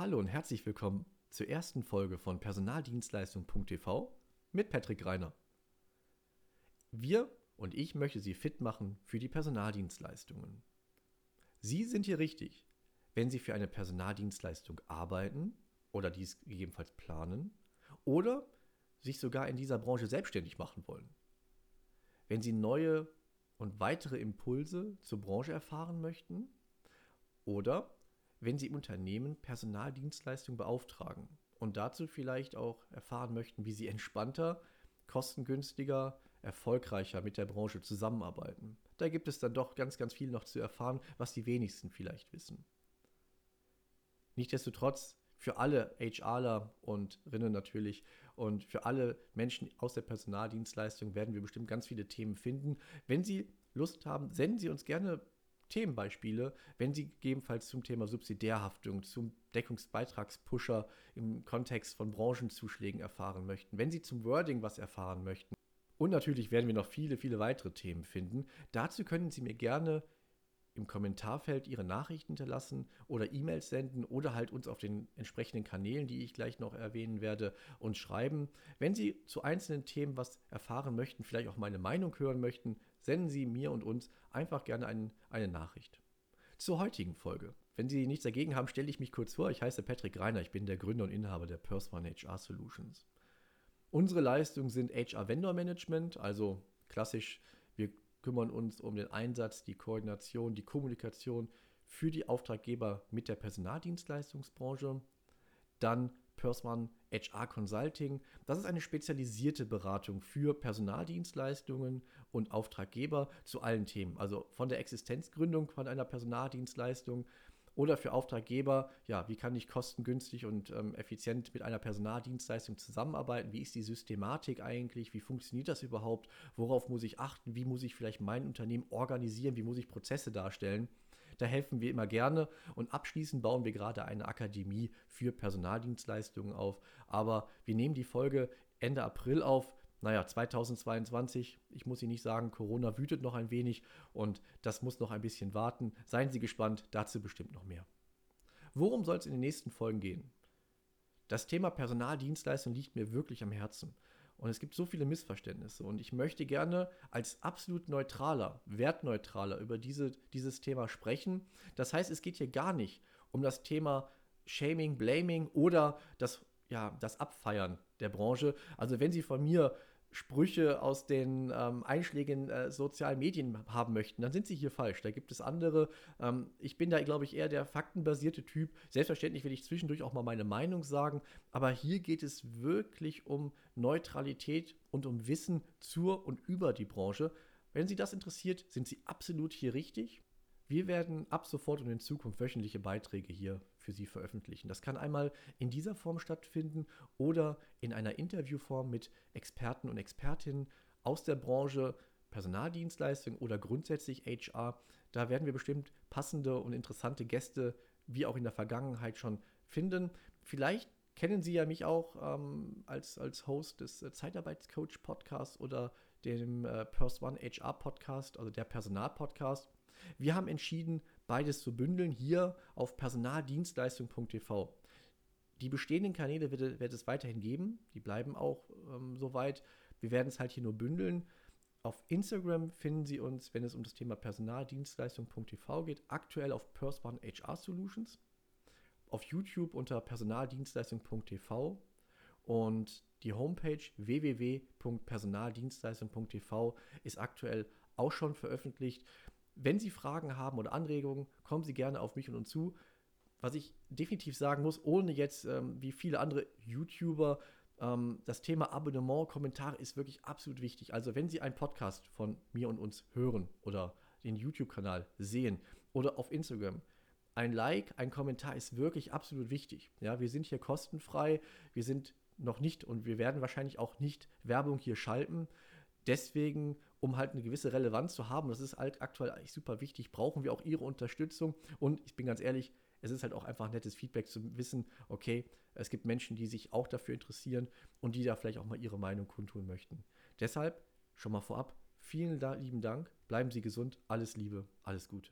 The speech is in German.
Hallo und herzlich willkommen zur ersten Folge von Personaldienstleistung.tv mit Patrick Reiner. Wir und ich möchte Sie fit machen für die Personaldienstleistungen. Sie sind hier richtig, wenn Sie für eine Personaldienstleistung arbeiten oder dies gegebenenfalls planen oder sich sogar in dieser Branche selbstständig machen wollen. Wenn Sie neue und weitere Impulse zur Branche erfahren möchten oder wenn Sie Unternehmen Personaldienstleistungen beauftragen und dazu vielleicht auch erfahren möchten, wie Sie entspannter, kostengünstiger, erfolgreicher mit der Branche zusammenarbeiten. Da gibt es dann doch ganz, ganz viel noch zu erfahren, was die wenigsten vielleicht wissen. Nichtsdestotrotz für alle HRler und Rinnen natürlich und für alle Menschen aus der Personaldienstleistung werden wir bestimmt ganz viele Themen finden. Wenn Sie Lust haben, senden Sie uns gerne Themenbeispiele, wenn Sie gegebenenfalls zum Thema Subsidiärhaftung, zum Deckungsbeitragspusher im Kontext von Branchenzuschlägen erfahren möchten, wenn Sie zum Wording was erfahren möchten. Und natürlich werden wir noch viele, viele weitere Themen finden. Dazu können Sie mir gerne im Kommentarfeld Ihre Nachrichten hinterlassen oder E-Mails senden oder halt uns auf den entsprechenden Kanälen, die ich gleich noch erwähnen werde, uns schreiben. Wenn Sie zu einzelnen Themen was erfahren möchten, vielleicht auch meine Meinung hören möchten, senden Sie mir und uns einfach gerne ein, eine Nachricht. Zur heutigen Folge. Wenn Sie nichts dagegen haben, stelle ich mich kurz vor. Ich heiße Patrick Reiner, ich bin der Gründer und Inhaber der Perswan HR Solutions. Unsere Leistungen sind HR Vendor Management, also klassisch, wir kümmern uns um den Einsatz, die Koordination, die Kommunikation für die Auftraggeber mit der Personaldienstleistungsbranche. Dann Persman HR Consulting. Das ist eine spezialisierte Beratung für Personaldienstleistungen und Auftraggeber zu allen Themen. Also von der Existenzgründung von einer Personaldienstleistung oder für Auftraggeber, ja, wie kann ich kostengünstig und ähm, effizient mit einer Personaldienstleistung zusammenarbeiten? Wie ist die Systematik eigentlich? Wie funktioniert das überhaupt? Worauf muss ich achten? Wie muss ich vielleicht mein Unternehmen organisieren? Wie muss ich Prozesse darstellen? Da helfen wir immer gerne. Und abschließend bauen wir gerade eine Akademie für Personaldienstleistungen auf. Aber wir nehmen die Folge Ende April auf. Naja, 2022, ich muss Ihnen nicht sagen, Corona wütet noch ein wenig und das muss noch ein bisschen warten. Seien Sie gespannt, dazu bestimmt noch mehr. Worum soll es in den nächsten Folgen gehen? Das Thema Personaldienstleistung liegt mir wirklich am Herzen. Und es gibt so viele Missverständnisse. Und ich möchte gerne als absolut neutraler, wertneutraler über diese, dieses Thema sprechen. Das heißt, es geht hier gar nicht um das Thema Shaming, Blaming oder das, ja, das Abfeiern der Branche. Also wenn Sie von mir Sprüche aus den ähm, einschlägigen äh, sozialen Medien haben möchten, dann sind sie hier falsch. Da gibt es andere. Ähm, ich bin da, glaube ich, eher der faktenbasierte Typ. Selbstverständlich will ich zwischendurch auch mal meine Meinung sagen, aber hier geht es wirklich um Neutralität und um Wissen zur und über die Branche. Wenn Sie das interessiert, sind Sie absolut hier richtig. Wir werden ab sofort und in Zukunft wöchentliche Beiträge hier für Sie veröffentlichen. Das kann einmal in dieser Form stattfinden oder in einer Interviewform mit Experten und Expertinnen aus der Branche, Personaldienstleistung oder grundsätzlich HR. Da werden wir bestimmt passende und interessante Gäste, wie auch in der Vergangenheit schon finden. Vielleicht kennen Sie ja mich auch ähm, als, als Host des äh, Zeitarbeitscoach Podcasts oder dem äh, Pers One HR Podcast, also der Personalpodcast. Wir haben entschieden, beides zu bündeln hier auf personaldienstleistung.tv. Die bestehenden Kanäle wird, wird, es weiterhin geben, die bleiben auch ähm, soweit. Wir werden es halt hier nur bündeln. Auf Instagram finden Sie uns, wenn es um das Thema Personaldienstleistung.tv geht, aktuell auf Perspan HR Solutions. Auf YouTube unter Personaldienstleistung.tv und die Homepage www.personaldienstleistung.tv ist aktuell auch schon veröffentlicht. Wenn Sie Fragen haben oder Anregungen, kommen Sie gerne auf mich und uns zu. Was ich definitiv sagen muss, ohne jetzt ähm, wie viele andere YouTuber, ähm, das Thema Abonnement, Kommentare ist wirklich absolut wichtig. Also wenn Sie einen Podcast von mir und uns hören oder den YouTube-Kanal sehen oder auf Instagram, ein Like, ein Kommentar ist wirklich absolut wichtig. Ja, wir sind hier kostenfrei, wir sind noch nicht und wir werden wahrscheinlich auch nicht Werbung hier schalten. Deswegen, um halt eine gewisse Relevanz zu haben, das ist halt aktuell eigentlich super wichtig, brauchen wir auch Ihre Unterstützung. Und ich bin ganz ehrlich, es ist halt auch einfach nettes Feedback zu wissen, okay, es gibt Menschen, die sich auch dafür interessieren und die da vielleicht auch mal ihre Meinung kundtun möchten. Deshalb schon mal vorab, vielen lieben Dank, bleiben Sie gesund, alles Liebe, alles Gute.